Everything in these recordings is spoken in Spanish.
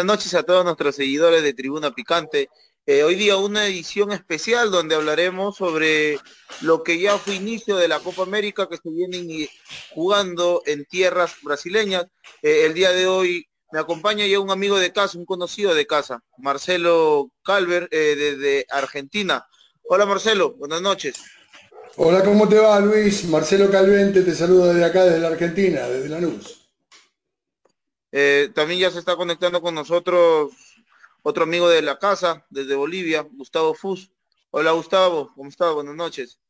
Buenas noches a todos nuestros seguidores de Tribuna Picante. Eh, hoy día una edición especial donde hablaremos sobre lo que ya fue inicio de la Copa América que se vienen jugando en tierras brasileñas. Eh, el día de hoy me acompaña ya un amigo de casa, un conocido de casa, Marcelo Calver, eh, desde Argentina. Hola Marcelo, buenas noches. Hola, ¿cómo te va Luis? Marcelo Calvente te saluda desde acá, desde la Argentina, desde Lanús. Eh, también ya se está conectando con nosotros otro amigo de la casa, desde Bolivia, Gustavo Fus. Hola Gustavo, ¿cómo estás? Buenas noches.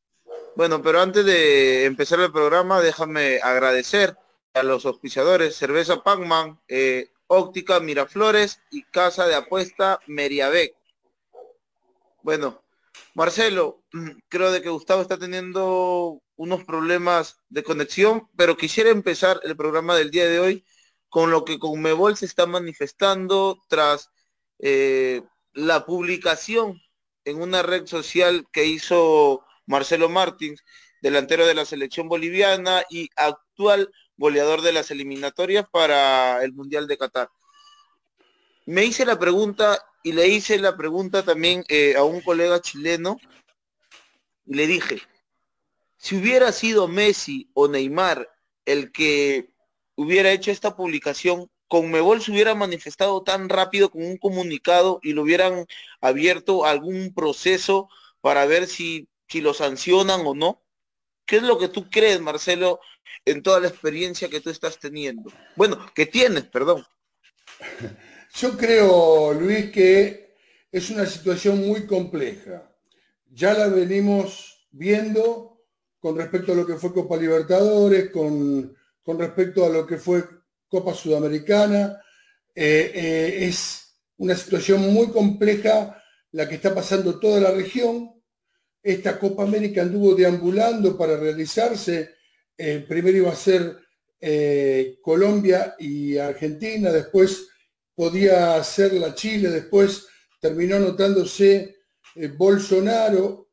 Bueno, pero antes de empezar el programa, déjame agradecer a los auspiciadores, Cerveza Pacman, eh, Óptica Miraflores y Casa de Apuesta Meriabec. Bueno, Marcelo, creo de que Gustavo está teniendo unos problemas de conexión, pero quisiera empezar el programa del día de hoy con lo que Conmebol se está manifestando tras eh, la publicación en una red social que hizo Marcelo Martins, delantero de la selección boliviana y actual goleador de las eliminatorias para el Mundial de Qatar. Me hice la pregunta y le hice la pregunta también eh, a un colega chileno y le dije, si hubiera sido Messi o Neymar el que hubiera hecho esta publicación, Conmebol se hubiera manifestado tan rápido con un comunicado y lo hubieran abierto algún proceso para ver si, si lo sancionan o no. ¿Qué es lo que tú crees, Marcelo, en toda la experiencia que tú estás teniendo? Bueno, que tienes, perdón. Yo creo, Luis, que es una situación muy compleja. Ya la venimos viendo con respecto a lo que fue Copa Libertadores, con con respecto a lo que fue Copa Sudamericana. Eh, eh, es una situación muy compleja la que está pasando toda la región. Esta Copa América anduvo deambulando para realizarse. Eh, primero iba a ser Colombia y Argentina, después podía ser la Chile, después terminó notándose Bolsonaro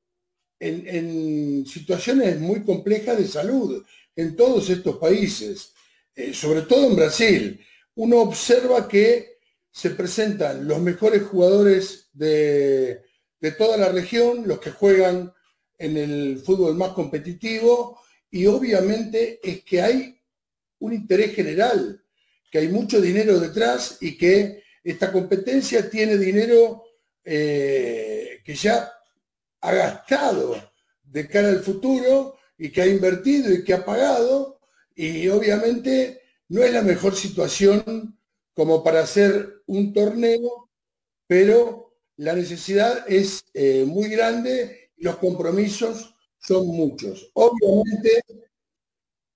en situaciones muy complejas de salud en todos estos países, eh, sobre todo en Brasil. Uno observa que se presentan los mejores jugadores de, toda la región, los que juegan en el fútbol más competitivo, y obviamente es que hay un interés general, que hay mucho dinero detrás y que esta competencia tiene dinero eh, que ya ha gastado de cara al futuro y que ha invertido y que ha pagado y obviamente no es la mejor situación como para hacer un torneo, pero la necesidad es eh, muy grande los compromisos son muchos. Obviamente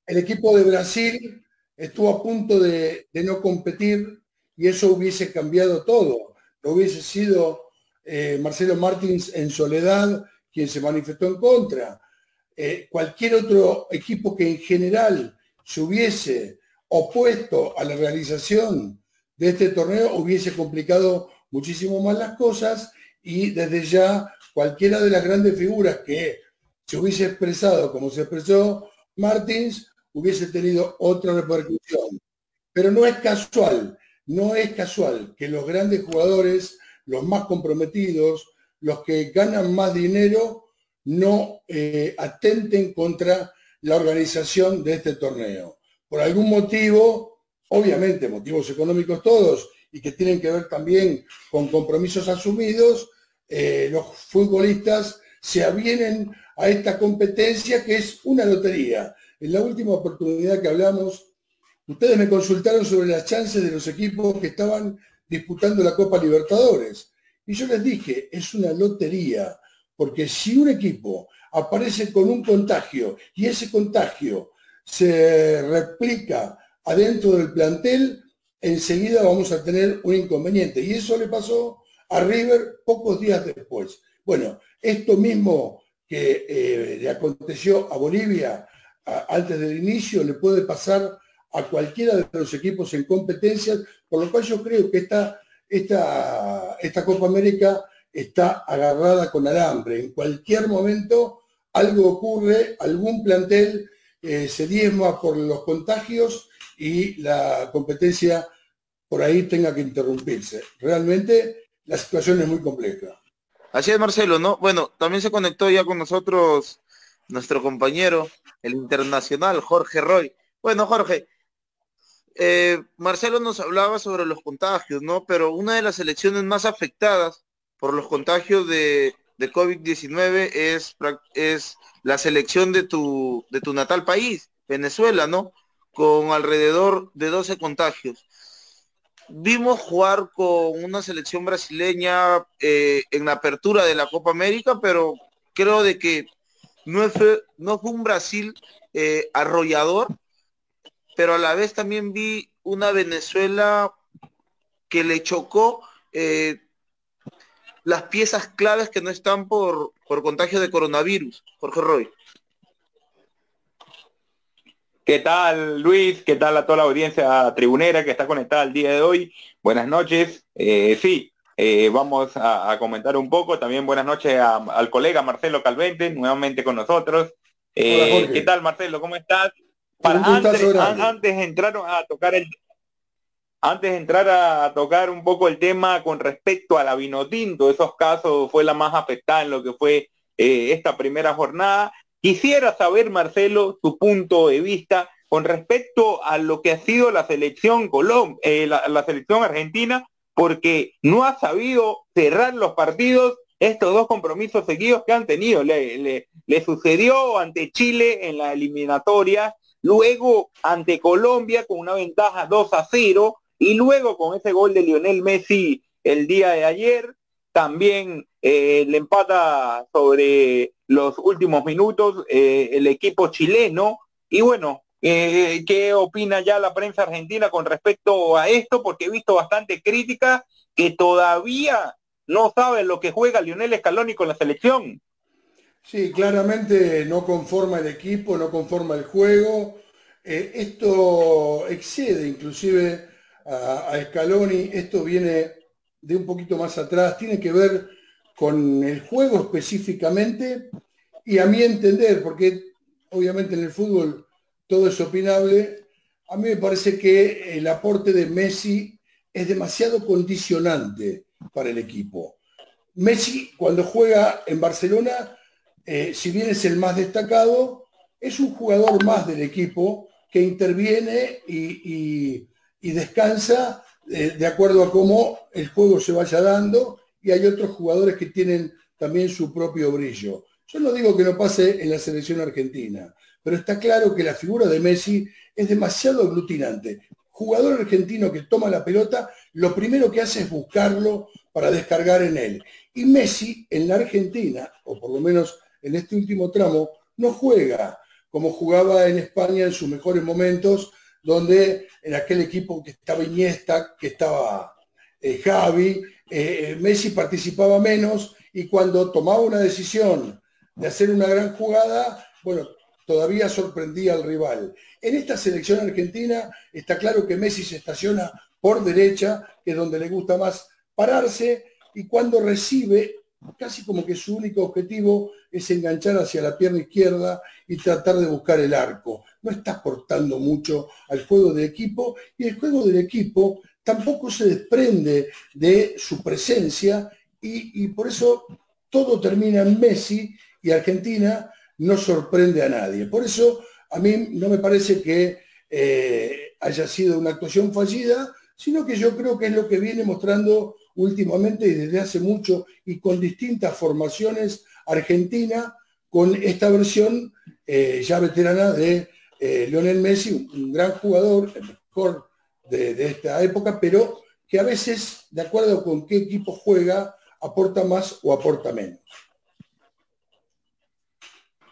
el equipo de Brasil estuvo a punto de, no competir y eso hubiese cambiado todo. No hubiese sido eh, Marcelo Martins en soledad quien se manifestó en contra. Eh, cualquier otro equipo que en general se hubiese opuesto a la realización de este torneo hubiese complicado muchísimo más las cosas y desde ya cualquiera de las grandes figuras que se hubiese expresado como se expresó Martins hubiese tenido otra repercusión. Pero no es casual, no es casual que los grandes jugadores, los más comprometidos, los que ganan más dinero, no eh, atenten contra la organización de este torneo. Por algún motivo, obviamente motivos económicos todos, y que tienen que ver también con compromisos asumidos, eh, los futbolistas se avienen a esta competencia que es una lotería. En la última oportunidad que hablamos, ustedes me consultaron sobre las chances de los equipos que estaban disputando la Copa Libertadores. Y yo les dije, es una lotería. Porque si un equipo aparece con un contagio y ese contagio se replica adentro del plantel, enseguida vamos a tener un inconveniente. Y eso le pasó a River pocos días después. Bueno, esto mismo que eh, le aconteció a Bolivia antes del inicio le puede pasar a cualquiera de los equipos en competencias, por lo cual yo creo que esta, esta, esta Copa América está agarrada con alambre. En cualquier momento algo ocurre, algún plantel eh, se diezma por los contagios y la competencia por ahí tenga que interrumpirse. Realmente la situación es muy compleja. Así es, Marcelo, ¿no? Bueno, también se conectó ya con nosotros nuestro compañero, el internacional Jorge Roy. Bueno, Jorge, eh, Marcelo nos hablaba sobre los contagios, ¿no? Pero una de las elecciones más afectadas por los contagios de, de COVID-19 es, es la selección de tu, de tu natal país, Venezuela, ¿no? Con alrededor de 12 contagios. Vimos jugar con una selección brasileña eh, en la apertura de la Copa América, pero creo de que no fue, no fue un Brasil eh, arrollador, pero a la vez también vi una Venezuela que le chocó eh, las piezas claves que no están por, por contagio de coronavirus. Jorge Roy. ¿Qué tal, Luis? ¿Qué tal a toda la audiencia tribunera que está conectada el día de hoy? Buenas noches. Eh, sí, eh, vamos a, comentar un poco. También buenas noches al colega Marcelo Calvente, nuevamente con nosotros. Eh, ¿Qué tal, Marcelo? ¿Cómo estás? Para antes, antes entraron a tocar el antes de entrar a tocar un poco el tema con respecto a la Vinotinto, esos casos fue la más afectada en lo que fue eh, esta primera jornada. Quisiera saber, Marcelo, tu punto de vista con respecto a lo que ha sido la selección Colom eh, la, selección argentina, porque no ha sabido cerrar los partidos estos dos compromisos seguidos que han tenido. Le, le sucedió ante Chile en la eliminatoria, luego ante Colombia con una ventaja 2 a 0, y luego con ese gol de Lionel Messi el día de ayer, también eh, le empata sobre los últimos minutos eh, el equipo chileno. Y bueno, eh, ¿qué opina ya la prensa argentina con respecto a esto? Porque he visto bastante crítica que todavía no saben lo que juega Lionel Scaloni con la selección. Sí, claramente no conforma el equipo, no conforma el juego. esto excede inclusive a, Scaloni, esto viene de un poquito más atrás, tiene que ver con el juego específicamente y a mi entender, porque obviamente en el fútbol todo es opinable, a mí me parece que el aporte de Messi es demasiado condicionante para el equipo. Messi cuando juega en Barcelona, eh, si bien es el más destacado, es un jugador más del equipo que interviene y, y descansa eh, de acuerdo a cómo el juego se vaya dando y hay otros jugadores que tienen también su propio brillo. Yo no digo que no pase en la selección argentina, pero está claro que la figura de Messi es demasiado aglutinante. Jugador argentino que toma la pelota, lo primero que hace es buscarlo para descargar en él. Y Messi en la Argentina, o por lo menos en este último tramo, no juega como jugaba en España en sus mejores momentos, donde en aquel equipo que estaba Iniesta, que estaba eh, Javi, eh, Messi participaba menos y cuando tomaba una decisión de hacer una gran jugada, bueno, todavía sorprendía al rival. En esta selección argentina está claro que Messi se estaciona por derecha, que es donde le gusta más pararse, y cuando recibe, casi como que su único objetivo es enganchar hacia la pierna izquierda y tratar de buscar el arco. No está aportando mucho al juego de equipo y el juego del equipo tampoco se desprende de su presencia y, por eso todo termina en Messi y Argentina no sorprende a nadie. Por eso a mí no me parece que eh, haya sido una actuación fallida, sino que yo creo que es lo que viene mostrando últimamente y desde hace mucho y con distintas formaciones Argentina con esta versión eh, ya veterana de eh, Lionel Messi, un, gran jugador, el mejor de, esta época, pero que a veces, de acuerdo con qué equipo juega, aporta más o aporta menos.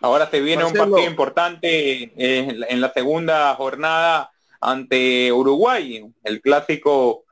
Ahora te viene un partido importante eh, en la segunda jornada ante Uruguay, el clásico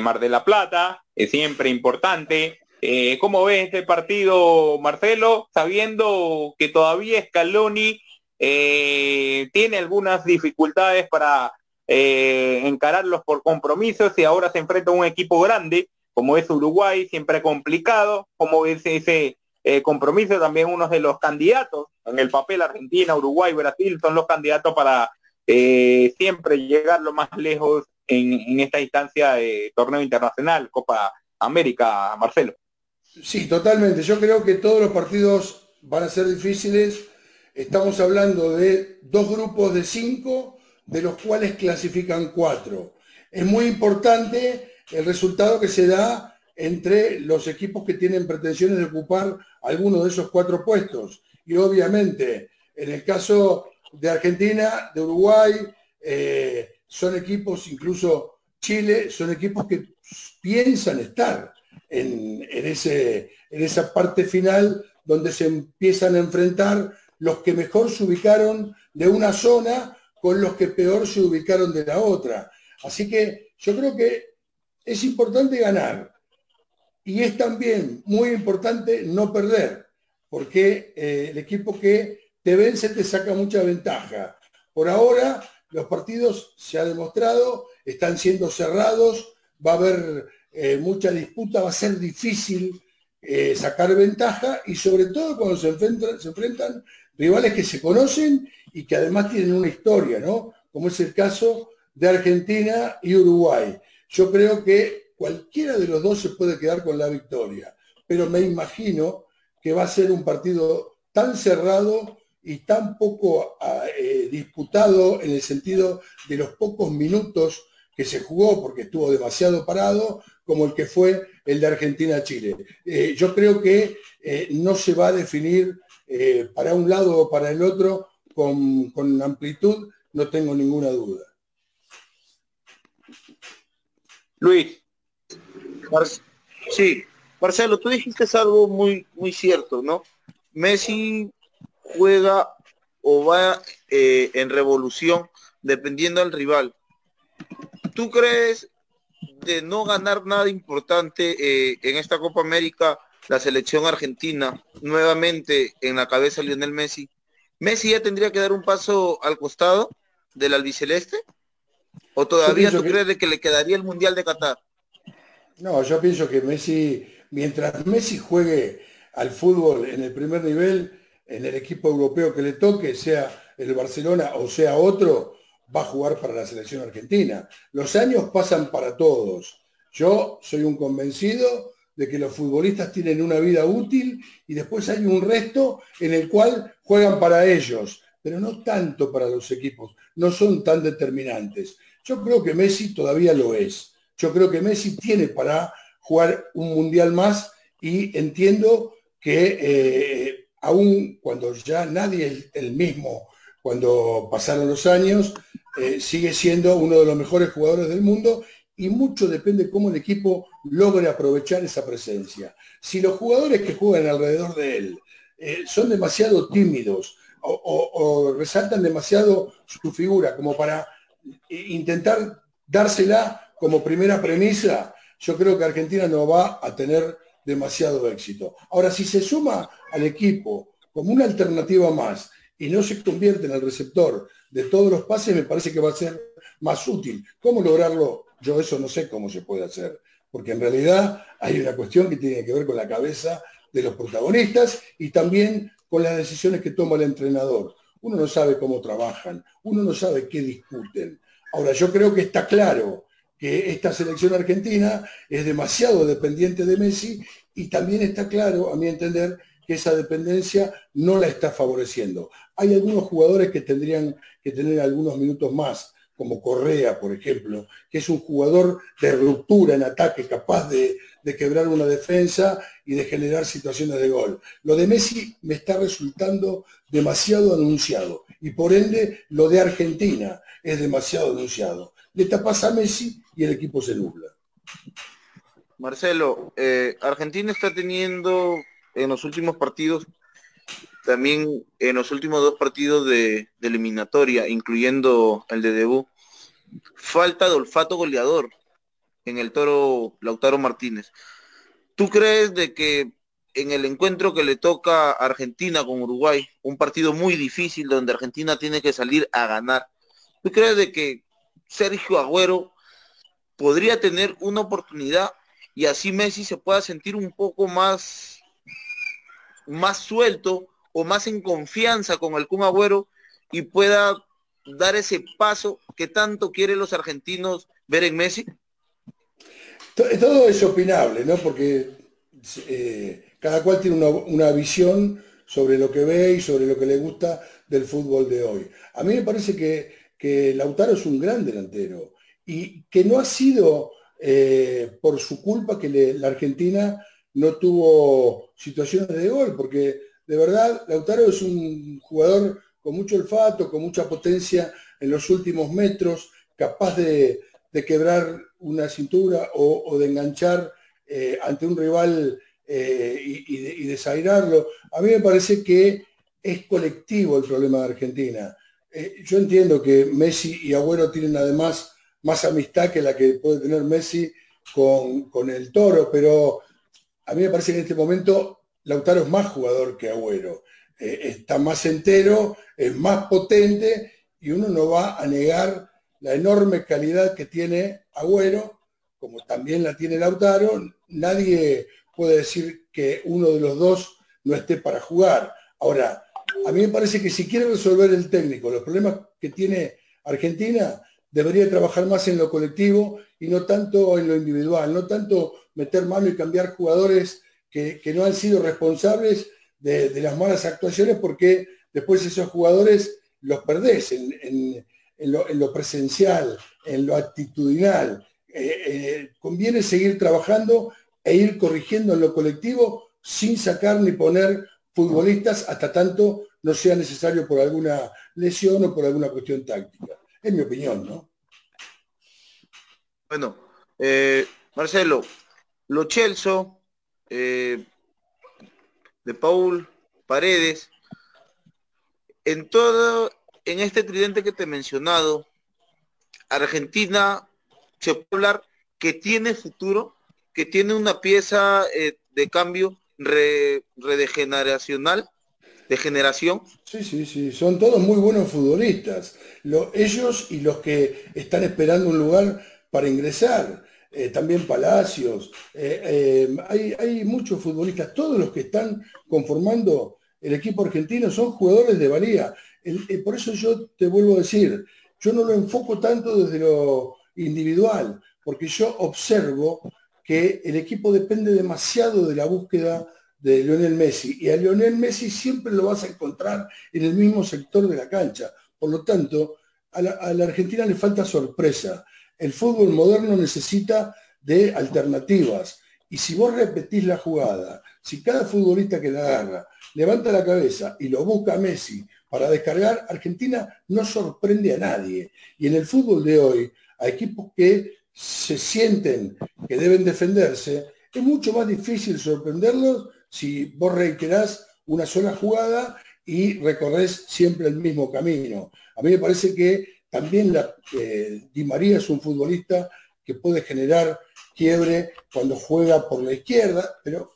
Mar de la Plata, es siempre importante. Eh, ¿Cómo ves este partido, Marcelo, sabiendo que todavía Scaloni eh, tiene algunas dificultades para eh, encararlos por compromisos y ahora se enfrenta a un equipo grande como es Uruguay, siempre complicado, como ves ese eh, compromiso también uno de los candidatos en el papel Argentina, Uruguay, Brasil son los candidatos para siempre llegar lo más lejos en, esta instancia de torneo internacional, Copa América, Marcelo. Sí, totalmente. Yo creo que todos los partidos van a ser difíciles. Estamos hablando de dos grupos de cinco, de los cuales clasifican cuatro. Es muy importante el resultado que se da entre los equipos que tienen pretensiones de ocupar alguno de esos cuatro puestos. Y obviamente, en el caso de Argentina, de Uruguay, eh, son equipos, incluso Chile, son equipos que piensan estar en, esa parte final donde se empiezan a enfrentar los que mejor se ubicaron de una zona con los que peor se ubicaron de la otra. Así que yo creo que es importante ganar y es también muy importante no perder, porque eh, el equipo que te vence te saca mucha ventaja. Por ahora los partidos, se ha demostrado, están siendo cerrados, va a haber eh, mucha disputa, va a ser difícil eh, sacar ventaja y sobre todo cuando se enfrentan, se enfrentan rivales que se conocen y que además tienen una historia, ¿no? Como es el caso de Argentina y Uruguay. Yo creo que cualquiera de los dos se puede quedar con la victoria, pero me imagino que va a ser un partido tan cerrado y tan poco ah, eh, disputado en el sentido de los pocos minutos que se jugó, porque estuvo demasiado parado, como el que fue el de Argentina-Chile. Eh, yo creo que eh, no se va a definir para un lado o para el otro con, con amplitud, no tengo ninguna duda. Luis. Sí, Marcelo, tú dijiste algo muy, muy cierto, ¿no? Messi juega o va eh, en revolución dependiendo del rival. ¿Tú crees de no ganar nada importante eh, en esta Copa América la selección argentina nuevamente en la cabeza Lionel Messi? ¿Messi ya tendría que dar un paso al costado del albiceleste? ¿O todavía tú crees de que le quedaría el Mundial de Qatar? No, yo pienso que Messi, mientras Messi juegue al fútbol en el primer nivel, en el equipo europeo que le toque, sea el Barcelona o sea otro, va a jugar para la selección argentina. Los años pasan para todos. Yo soy un convencido de que los futbolistas tienen una vida útil y después hay un resto en el cual juegan para ellos, pero no tanto para los equipos, no son tan determinantes. Yo creo que Messi todavía lo es. Yo creo que Messi tiene para jugar un mundial más y entiendo que eh, aún cuando ya nadie es el mismo, cuando pasaron los años, eh, sigue siendo uno de los mejores jugadores del mundo y mucho depende cómo el equipo logre aprovechar esa presencia. Si los jugadores que juegan alrededor de él eh, son demasiado tímidos o, resaltan demasiado su figura como para intentar dársela como primera premisa, yo creo que Argentina no va a tener demasiado éxito. Ahora, si se suma al equipo como una alternativa más y no se convierte en el receptor de todos los pases, me parece que va a ser más útil. ¿Cómo lograrlo? Yo eso no sé cómo se puede hacer, porque en realidad hay una cuestión que tiene que ver con la cabeza de los protagonistas y también con las decisiones que toma el entrenador. Uno no sabe cómo trabajan, uno no sabe qué discuten. Ahora, yo creo que está claro que esta selección argentina es demasiado dependiente de Messi y también está claro, a mi entender, que esa dependencia no la está favoreciendo. Hay algunos jugadores que tendrían que tener algunos minutos más, como Correa, por ejemplo, que es un jugador de ruptura en ataque, capaz de, quebrar una defensa y de generar situaciones de gol. Lo de Messi me está resultando demasiado anunciado y por ende lo de Argentina es demasiado anunciado. Le tapas a Messi y el equipo se nubla. Marcelo, eh, Argentina está teniendo en los últimos partidos, también en los últimos dos partidos de, eliminatoria, incluyendo el de debut, falta de olfato goleador en el toro Lautaro Martínez. ¿Tú crees de que en el encuentro que le toca a Argentina con Uruguay, un partido muy difícil donde Argentina tiene que salir a ganar, ¿tú crees de que Sergio Agüero podría tener una oportunidad y así Messi se pueda sentir un poco más, más suelto o más en confianza con el Kun Agüero y pueda dar ese paso que tanto quieren los argentinos ver en Messi? Todo es opinable, ¿no? Porque eh, cada cual tiene una, visión sobre lo que ve y sobre lo que le gusta del fútbol de hoy. A mí me parece que, que Lautaro es un gran delantero y que no ha sido eh, por su culpa que la Argentina no tuvo situaciones de gol, porque de verdad Lautaro es un jugador con mucho olfato, con mucha potencia en los últimos metros, capaz de, quebrar una cintura o, de enganchar eh, ante un rival eh, y, desairarlo. A mí me parece que es colectivo el problema de Argentina. yo entiendo que Messi y Agüero tienen además más amistad que la que puede tener Messi con, el Toro, pero a mí me parece que en este momento Lautaro es más jugador que Agüero. Eh, está más entero, es más potente y uno no va a negar la enorme calidad que tiene Agüero, como también la tiene Lautaro. Nadie puede decir que uno de los dos no esté para jugar. Ahora, a mí me parece que si quiere resolver el técnico los problemas que tiene Argentina, debería trabajar más en lo colectivo y no tanto en lo individual, no tanto meter mano y cambiar jugadores que, no han sido responsables de, las malas actuaciones porque después esos jugadores los perdés en, lo, presencial, en lo actitudinal. Eh, eh, conviene seguir trabajando e ir corrigiendo en lo colectivo sin sacar ni poner futbolistas hasta tanto no sea necesario por alguna lesión o por alguna cuestión táctica. Es mi opinión, ¿no? Bueno, eh, Marcelo, Lo Chelso, eh, de Paul, Paredes, en todo, en este tridente que te he mencionado, Argentina se puede hablar que tiene futuro, que tiene una pieza eh, de cambio redegeneracional de generación. Sí, sí, sí, son todos muy buenos futbolistas. ellos y los que están esperando un lugar para ingresar. Eh, también Palacios. Eh, eh, hay, hay, muchos futbolistas, todos los que están conformando el equipo argentino son jugadores de valía. por eso yo te vuelvo a decir, yo no lo enfoco tanto desde lo individual, porque yo observo que el equipo depende demasiado de la búsqueda de Lionel Messi. Y a Lionel Messi siempre lo vas a encontrar en el mismo sector de la cancha. Por lo tanto, a la, Argentina le falta sorpresa. El fútbol moderno necesita de alternativas. Y si vos repetís la jugada, si cada futbolista que la agarra levanta la cabeza y lo busca a Messi para descargar, Argentina no sorprende a nadie. Y en el fútbol de hoy, a equipos que se sienten que deben defenderse, es mucho más difícil sorprenderlos si vos reiterás una sola jugada y recorres siempre el mismo camino. A mí me parece que también la, eh, Di María es un futbolista que puede generar quiebre cuando juega por la izquierda, pero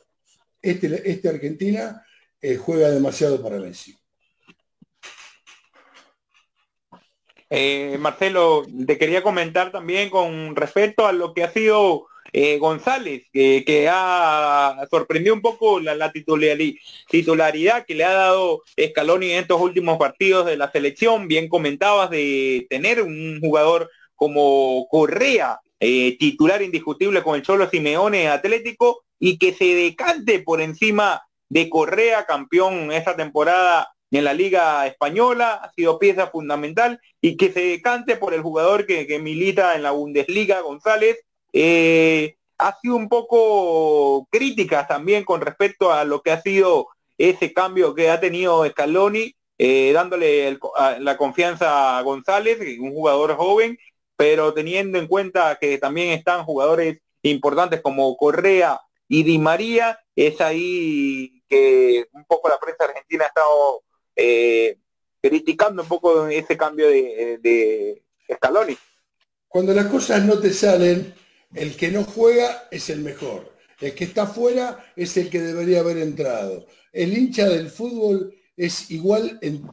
este, este Argentina eh, juega demasiado para Messi. Eh, Marcelo, te quería comentar también con respecto a lo que ha sido eh, González, que ha sorprendido un poco la, titularidad que le ha dado Scaloni en estos últimos partidos de la selección. Bien comentabas de tener un jugador como Correa, eh, titular indiscutible con el Cholo Simeone Atlético, y que se decante por encima de Correa, campeón esta temporada en la Liga Española, ha sido pieza fundamental, y que se decante por el jugador que, que milita en la Bundesliga, González, eh, ha sido un poco crítica también con respecto a lo que ha sido ese cambio que ha tenido Scaloni, eh, dándole la confianza a González, un jugador joven, pero teniendo en cuenta que también están jugadores importantes como Correa y Di María, es ahí que un poco la prensa argentina ha estado eh, criticando un poco ese cambio de, de Scaloni. Cuando las cosas no te salen, el que no juega es el mejor. El que está fuera es el que debería haber entrado. El hincha del fútbol es igual en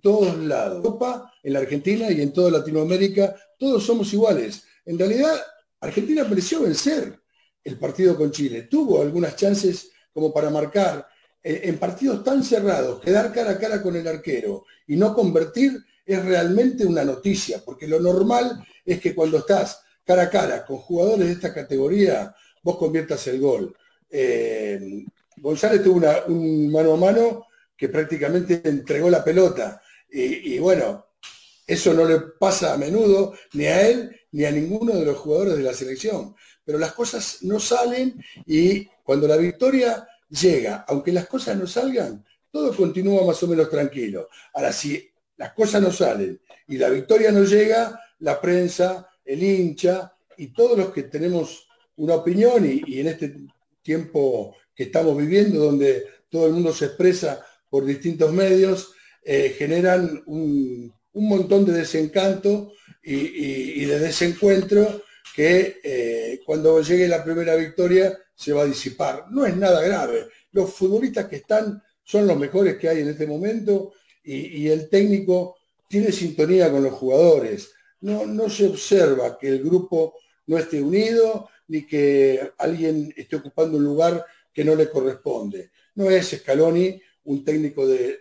todos lados. En Europa, en la Argentina y en toda Latinoamérica, todos somos iguales. En realidad, Argentina mereció vencer el partido con Chile. Tuvo algunas chances como para marcar eh, en partidos tan cerrados, quedar cara a cara con el arquero y no convertir, es realmente una noticia, porque lo normal es que cuando estás cara a cara con jugadores de esta categoría, vos conviertas el gol. Eh, González tuvo un mano a mano que prácticamente entregó la pelota. Y, y, bueno, eso no le pasa a menudo ni a él ni a ninguno de los jugadores de la selección. Pero las cosas no salen y cuando la victoria llega, aunque las cosas no salgan, todo continúa más o menos tranquilo. Ahora, si las cosas no salen y la victoria no llega, la prensa, el hincha y todos los que tenemos una opinión y, en este tiempo que estamos viviendo, donde todo el mundo se expresa por distintos medios, eh, generan un, montón de desencanto y, de desencuentro que eh, cuando llegue la primera victoria se va a disipar. No es nada grave. Los futbolistas que están son los mejores que hay en este momento y, el técnico tiene sintonía con los jugadores. No, no se observa que el grupo no esté unido ni que alguien esté ocupando un lugar que no le corresponde. No es Scaloni un técnico de,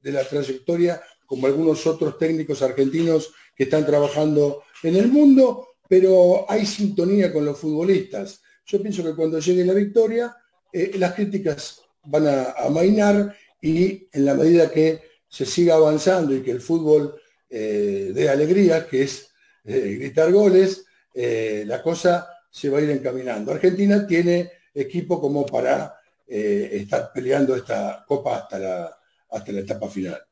de, la trayectoria como algunos otros técnicos argentinos que están trabajando en el mundo, pero hay sintonía con los futbolistas. Yo pienso que cuando llegue la victoria, eh, las críticas van a amainar y en la medida que se siga avanzando y que el fútbol eh, dé alegría, que es eh, gritar goles, la cosa se va a ir encaminando. Argentina tiene equipo como para estar peleando esta copa hasta la, hasta la etapa final.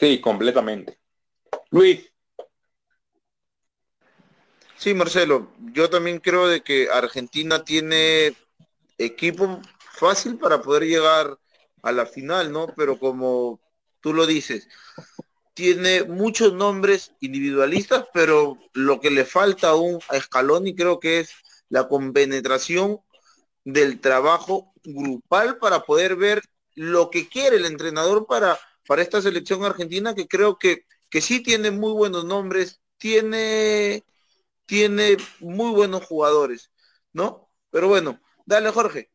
Sí, completamente. Luis, Sí, Marcelo, yo también creo de que Argentina tiene equipo fácil para poder llegar a la final, ¿no? Pero como tú lo dices, tiene muchos nombres individualistas, pero lo que le falta aún a Scaloni creo que es la compenetración del trabajo grupal para poder ver lo que quiere el entrenador para, para esta selección argentina, que creo que, que sí tiene muy buenos nombres, tiene tiene muy buenos jugadores, ¿no? Pero bueno, dale Jorge.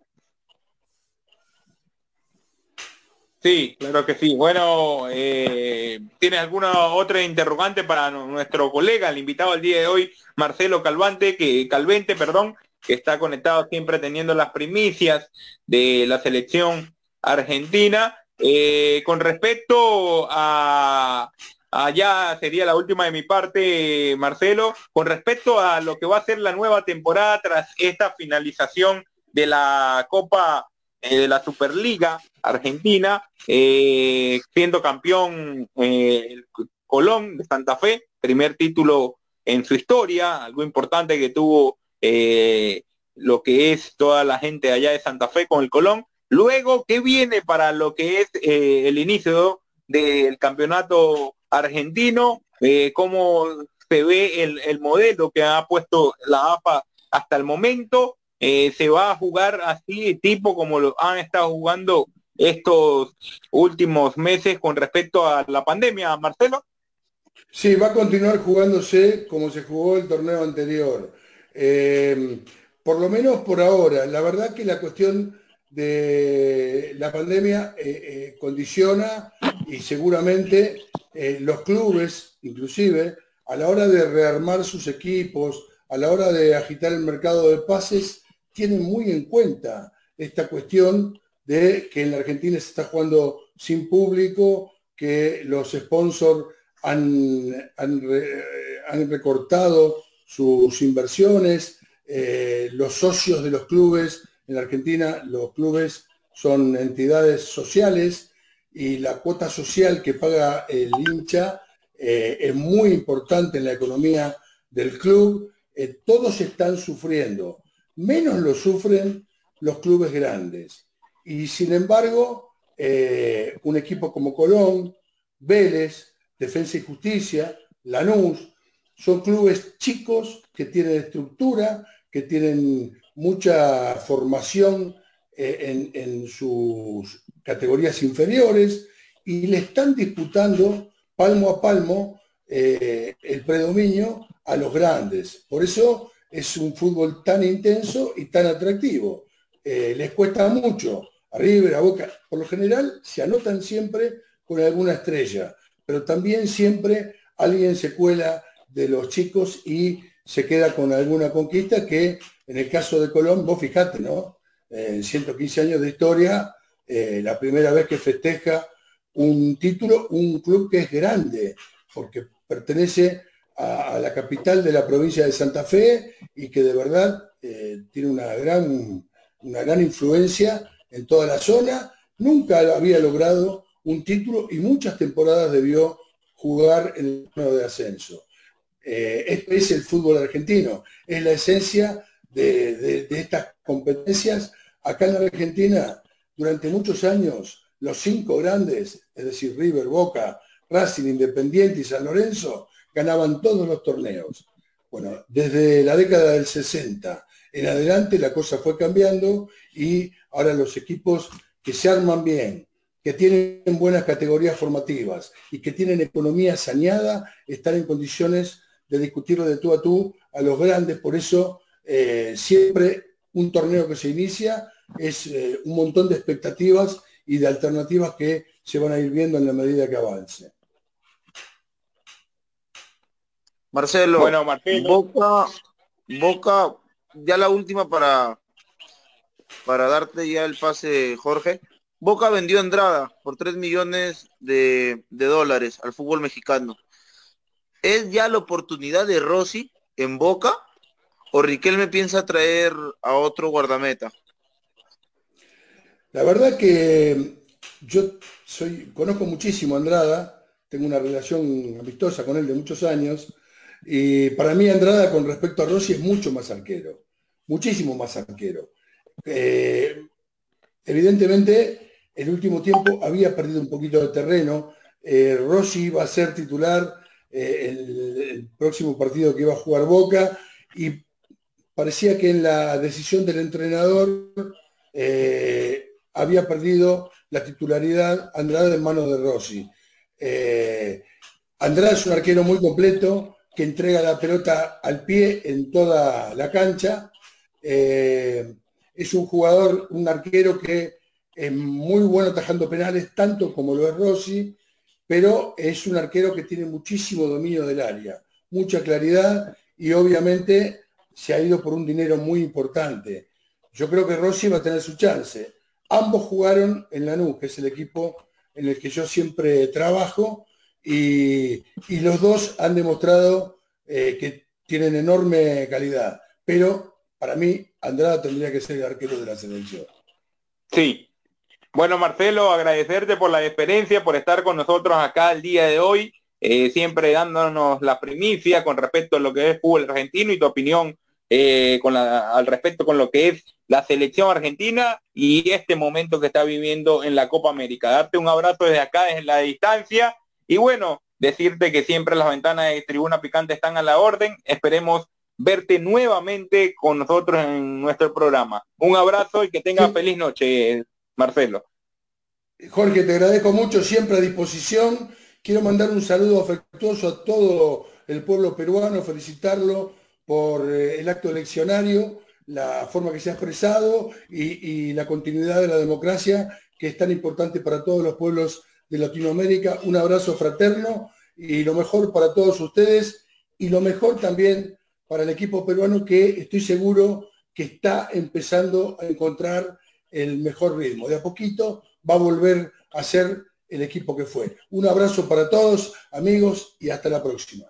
Sí, claro que sí. Bueno, eh, ¿tienes alguna otra interrogante para nuestro colega, el invitado al día de hoy, Marcelo Calvante, que Calvente, perdón, que está conectado siempre teniendo las primicias de la selección argentina? Eh, con respecto a Allá ah, sería la última de mi parte, Marcelo. Con respecto a lo que va a ser la nueva temporada tras esta finalización de la Copa eh, de la Superliga Argentina, eh, siendo campeón eh, el Colón de Santa Fe, primer título en su historia, algo importante que tuvo lo que es toda la gente allá de Santa Fe con el Colón. Luego, ¿qué viene para lo que es el inicio del campeonato argentino, eh, cómo se ve el, modelo que ha puesto la AFA hasta el momento. Eh, se va a jugar así, tipo como lo han estado jugando estos últimos meses con respecto a la pandemia, Marcelo. Sí, va a continuar jugándose como se jugó el torneo anterior. Eh, por lo menos por ahora. La verdad que la cuestión de la pandemia condiciona y seguramente eh, los clubes, inclusive, a la hora de rearmar sus equipos, a la hora de agitar el mercado de pases, tienen muy en cuenta esta cuestión de que en la Argentina se está jugando sin público, que los sponsors han, recortado sus inversiones, eh, los socios de los clubes, en la Argentina los clubes son entidades sociales y la cuota social que paga el hincha eh, es muy importante en la economía del club. Eh, todos están sufriendo, menos lo sufren los clubes grandes. Y sin embargo, eh, un equipo como Colón, Vélez, Defensa y Justicia, Lanús, son clubes chicos que tienen estructura, que tienen mucha formación en, en sus categorías inferiores y le están disputando palmo a palmo eh, el predominio a los grandes. Por eso es un fútbol tan intenso y tan atractivo. Eh, les cuesta mucho. A River, a Boca, por lo general se anotan siempre con alguna estrella, pero también siempre alguien se cuela de los chicos y se queda con alguna conquista que en el caso de Colón, vos fijate, ¿no? En 115 años de historia, eh, la primera vez que festeja un título, un club que es grande, porque pertenece a, la capital de la provincia de Santa Fe y que de verdad eh, tiene una gran, una gran influencia en toda la zona. Nunca había logrado un título y muchas temporadas debió jugar en el torneo de ascenso. Eh, este es el fútbol argentino, es la esencia de, estas competencias. Acá en la Argentina, durante muchos años, los cinco grandes, es decir, River, Boca, Racing, Independiente y San Lorenzo, ganaban todos los torneos. Bueno, desde la década del 60 en adelante la cosa fue cambiando y ahora los equipos que se arman bien, que tienen buenas categorías formativas y que tienen economía saneada, están en condiciones de discutirlo de tú a tú a los grandes. Por eso eh, siempre un torneo que se inicia es eh, un montón de expectativas y de alternativas que se van a ir viendo en la medida que avance. Marcelo, bueno, Boca, Boca, ya la última para, para darte ya el pase, Jorge. Boca vendió entrada por 3 millones de, dólares al fútbol mexicano. ¿Es ya la oportunidad de Rossi en Boca o Riquelme piensa traer a otro guardameta? La verdad que yo soy, conozco muchísimo a Andrada, tengo una relación amistosa con él de muchos años, y para mí Andrada con respecto a Rossi es mucho más arquero, muchísimo más arquero. Eh, evidentemente el último tiempo había perdido un poquito de terreno. Eh, Rossi iba a ser titular eh, el, próximo partido que iba a jugar Boca y parecía que en la decisión del entrenador eh, había perdido la titularidad Andrade en manos de Rossi. Andrade es un arquero muy completo que entrega la pelota al pie en toda la cancha. es un jugador, un arquero que es muy bueno atajando penales, tanto como lo es Rossi, pero es un arquero que tiene muchísimo dominio del área, mucha claridad y obviamente se ha ido por un dinero muy importante. Yo creo que Rossi va a tener su chance. Ambos jugaron en Lanús, que es el equipo en el que yo siempre trabajo, y, los dos han demostrado eh, que tienen enorme calidad. Pero para mí, Andrada tendría que ser el arquero de la selección. Sí, bueno, Marcelo, agradecerte por la experiencia, por estar con nosotros acá el día de hoy, eh, siempre dándonos la primicia con respecto a lo que es fútbol argentino y tu opinión eh, al respecto con lo que es la selección argentina y este momento que está viviendo en la Copa América. Darte un abrazo desde acá, desde la distancia y bueno, decirte que siempre las ventanas de Tribuna Picante están a la orden. Esperemos verte nuevamente con nosotros en nuestro programa. Un abrazo y que tengas feliz noche. Marcelo. Jorge, te agradezco mucho, siempre a disposición. Quiero mandar un saludo afectuoso a todo el pueblo peruano, felicitarlo por eh, el acto eleccionario, la forma que se ha expresado y, la continuidad de la democracia, que es tan importante para todos los pueblos de Latinoamérica. Un abrazo fraterno y lo mejor para todos ustedes y lo mejor también para el equipo peruano que estoy seguro que está empezando a encontrar el mejor ritmo. De a poquito va a volver a ser el equipo que fue. Un abrazo para todos, amigos, y hasta la próxima.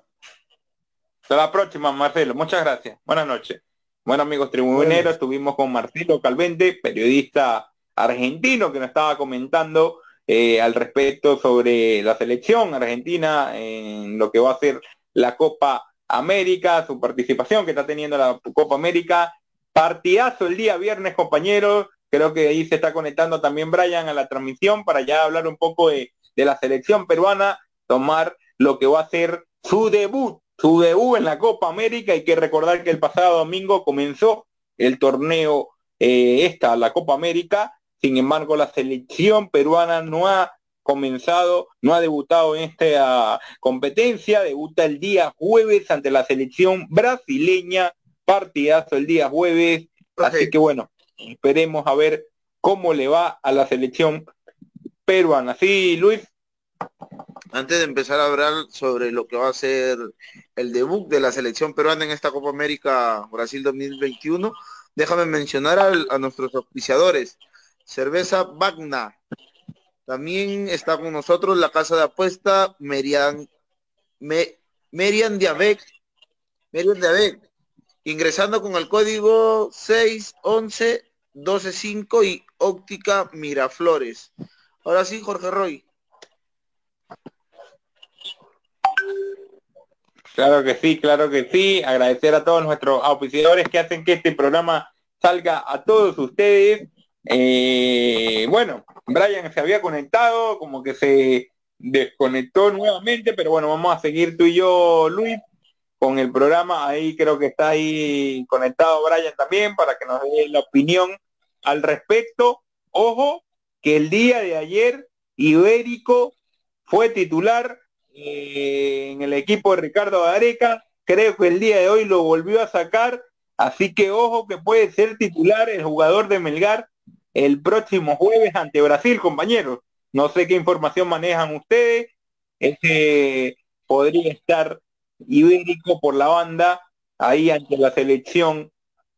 Hasta la próxima, Marcelo. Muchas gracias. Buenas noches. Bueno, amigos tribuneros, estuvimos con Marcelo Calvente, periodista argentino, que nos estaba comentando eh, al respecto sobre la selección argentina en lo que va a ser la Copa América, su participación que está teniendo la Copa América. Partidazo el día viernes, compañeros. Creo que ahí se está conectando también Brian a la transmisión para ya hablar un poco de, la selección peruana, tomar lo que va a ser su debut, su debut en la Copa América. Hay que recordar que el pasado domingo comenzó el torneo eh, esta, la Copa América. Sin embargo, la selección peruana no ha comenzado, no ha debutado en esta competencia, debuta el día jueves ante la selección brasileña, partidazo el día jueves, así que bueno, Esperemos a ver cómo le va a la selección peruana. Sí, Luis. antes de empezar a hablar sobre lo que va a ser el debut de la selección peruana en esta Copa América Brasil 2021, déjame mencionar a nuestros auspiciadores. Cerveza Bagna. También está con nosotros la casa de apuesta Merian, Merian Diabec. Merian Diabec. Ingresando con el código 611 125 y óptica Miraflores. Ahora sí, Jorge Roy. Claro que sí, claro que sí. Agradecer a todos nuestros auspiciadores que hacen que este programa salga a todos ustedes. Eh, bueno, Brian se había conectado, como que se desconectó nuevamente, pero bueno, vamos a seguir tú y yo, Luis, con el programa. Ahí creo que está ahí conectado Brian también para que nos dé la opinión al respecto. Ojo, que el día de ayer Ibérico fue titular eh, en el equipo de Ricardo Areca. Creo que el día de hoy lo volvió a sacar. Así que ojo que puede ser titular el jugador de Melgar el próximo jueves ante Brasil, compañeros. No sé qué información manejan ustedes. Ese podría estar ibérico por la banda ahí ante la selección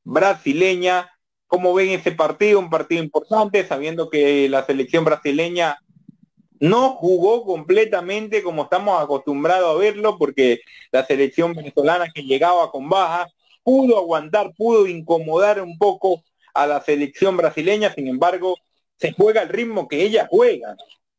brasileña. ¿Cómo ven ese partido? Un partido importante, sabiendo que la selección brasileña no jugó completamente como estamos acostumbrados a verlo, porque la selección venezolana que llegaba con baja pudo aguantar, pudo incomodar un poco a la selección brasileña, sin embargo, se juega el ritmo que ella juega.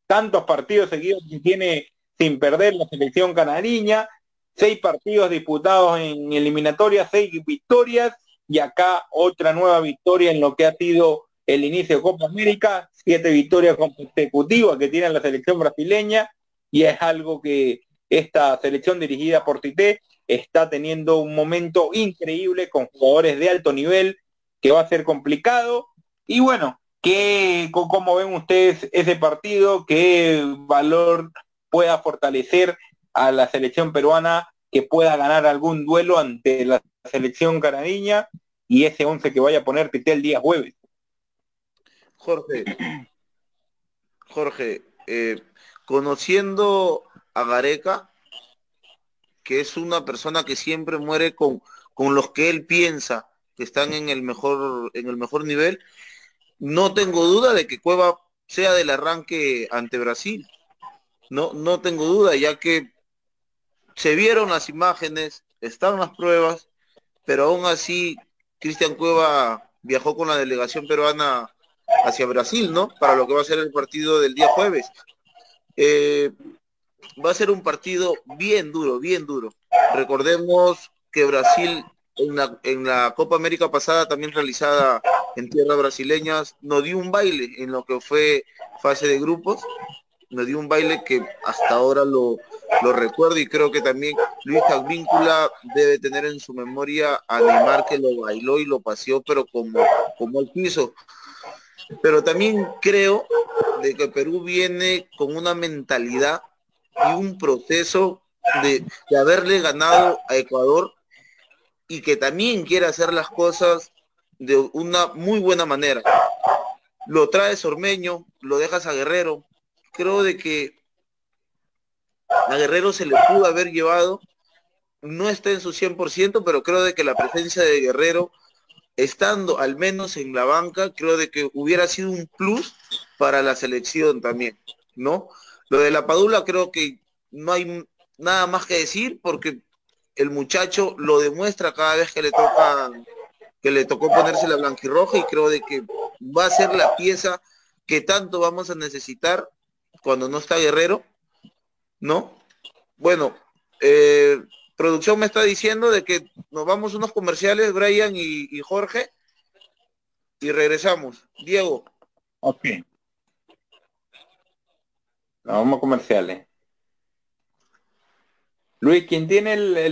Tantos partidos seguidos que tiene sin perder la selección canariña, seis partidos disputados en eliminatoria, seis victorias, y acá otra nueva victoria en lo que ha sido el inicio de Copa América, siete victorias consecutivas que tiene la selección brasileña y es algo que esta selección dirigida por Tite está teniendo un momento increíble con jugadores de alto nivel que va a ser complicado y bueno, que cómo ven ustedes ese partido, qué valor pueda fortalecer a la selección peruana que pueda ganar algún duelo ante la selección canadiña y ese 11 que vaya a poner Tite el día jueves. Jorge, Jorge, eh, conociendo a Gareca, que es una persona que siempre muere con, con los que él piensa que están en el mejor, en el mejor nivel, no tengo duda de que Cueva sea del arranque ante Brasil. No, no tengo duda, ya que se vieron las imágenes, están las pruebas, pero aún así Cristian Cueva viajó con la delegación peruana hacia Brasil, ¿no? Para lo que va a ser el partido del día jueves. Eh, va a ser un partido bien duro, bien duro. Recordemos que Brasil en la, Copa América pasada, también realizada en tierras brasileñas, nos dio un baile en lo que fue fase de grupos, nos dio un baile que hasta ahora lo, recuerdo y creo que también Luis Advíncula debe tener en su memoria a Neymar que lo bailó y lo paseó, pero como, como el piso. Pero también creo de que Perú viene con una mentalidad y un proceso de, haberle ganado a Ecuador y que también quiere hacer las cosas de una muy buena manera. Lo trae Sormeño, lo dejas a Guerrero. Creo de que a Guerrero se le pudo haber llevado, no está en su 100%, pero creo de que la presencia de Guerrero estando al menos en la banca, creo de que hubiera sido un plus para la selección también, ¿no? Lo de la Padula creo que no hay nada más que decir porque el muchacho lo demuestra cada vez que le toca que le tocó ponerse la blanquirroja y creo de que va a ser la pieza que tanto vamos a necesitar cuando no está Guerrero, ¿no? Bueno, eh, producción me está diciendo de que nos vamos unos comerciales, Brian y, Jorge, y regresamos. Diego. Ok. vamos a comerciales. Luis, ¿quién tiene el,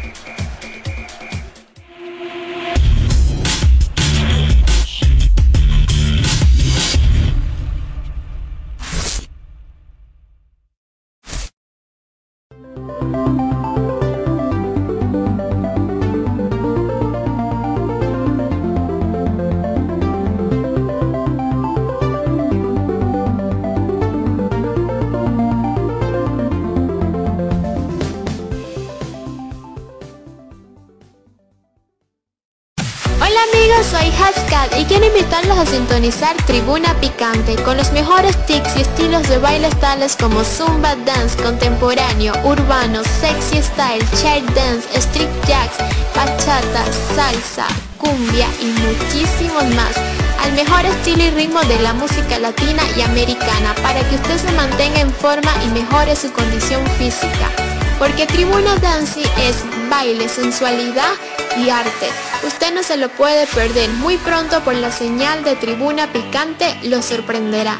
Hola amigos, soy Hascat y quiero invitarlos a sintonizar Tribuna Picante con los mejores tics y estilos de bailes tales como Zumba Dance, contemporáneo, urbano, sexy style, chair dance, street jacks, bachata, salsa, cumbia y muchísimos más. Al mejor estilo y ritmo de la música latina y americana para que usted se mantenga en forma y mejore su condición física. Porque Tribuna Dance es baile, sensualidad y arte. Usted no se lo puede perder muy pronto por la señal de Tribuna Picante, lo sorprenderá.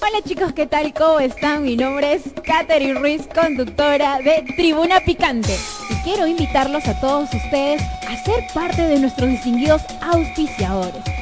Hola chicos, ¿qué tal? ¿Cómo están? Mi nombre es Katherine Ruiz, conductora de Tribuna Picante. Y quiero invitarlos a todos ustedes a ser parte de nuestros distinguidos auspiciadores.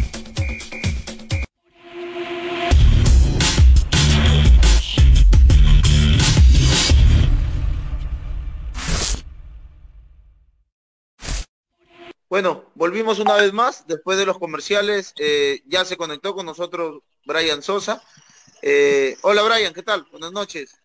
Bueno, volvimos una vez más después de los comerciales. eh, ya se conectó con nosotros Brian Sosa. Eh, hola Brian, ¿qué tal? Buenas noches.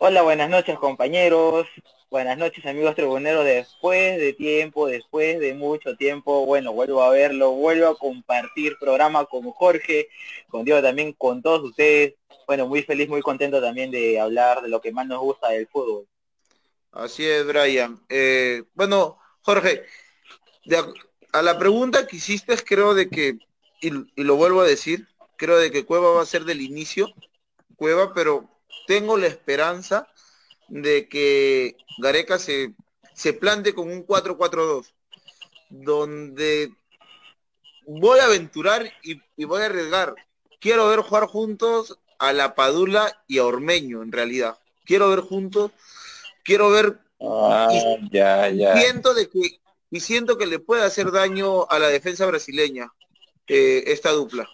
Hola, buenas noches compañeros, buenas noches amigos tribuneros, después de tiempo, después de mucho tiempo, bueno, vuelvo a verlo, vuelvo a compartir programa con Jorge, con Diego también, con todos ustedes, bueno, muy feliz, muy contento también de hablar de lo que más nos gusta del fútbol. Así es, Brian. Eh, bueno, Jorge, a la pregunta que hiciste, creo de que, y, y lo vuelvo a decir, creo de que Cueva va a ser del inicio, Cueva, pero tengo la esperanza de que Gareca se, se plante con un 4-4-2, donde voy a aventurar y, y voy a arriesgar. Quiero ver jugar juntos a la Padula y a Ormeño, en realidad. Quiero ver juntos, quiero ver Ah, ya, ya. siento de que y siento que le puede hacer daño a la defensa brasileña eh, esta dupla.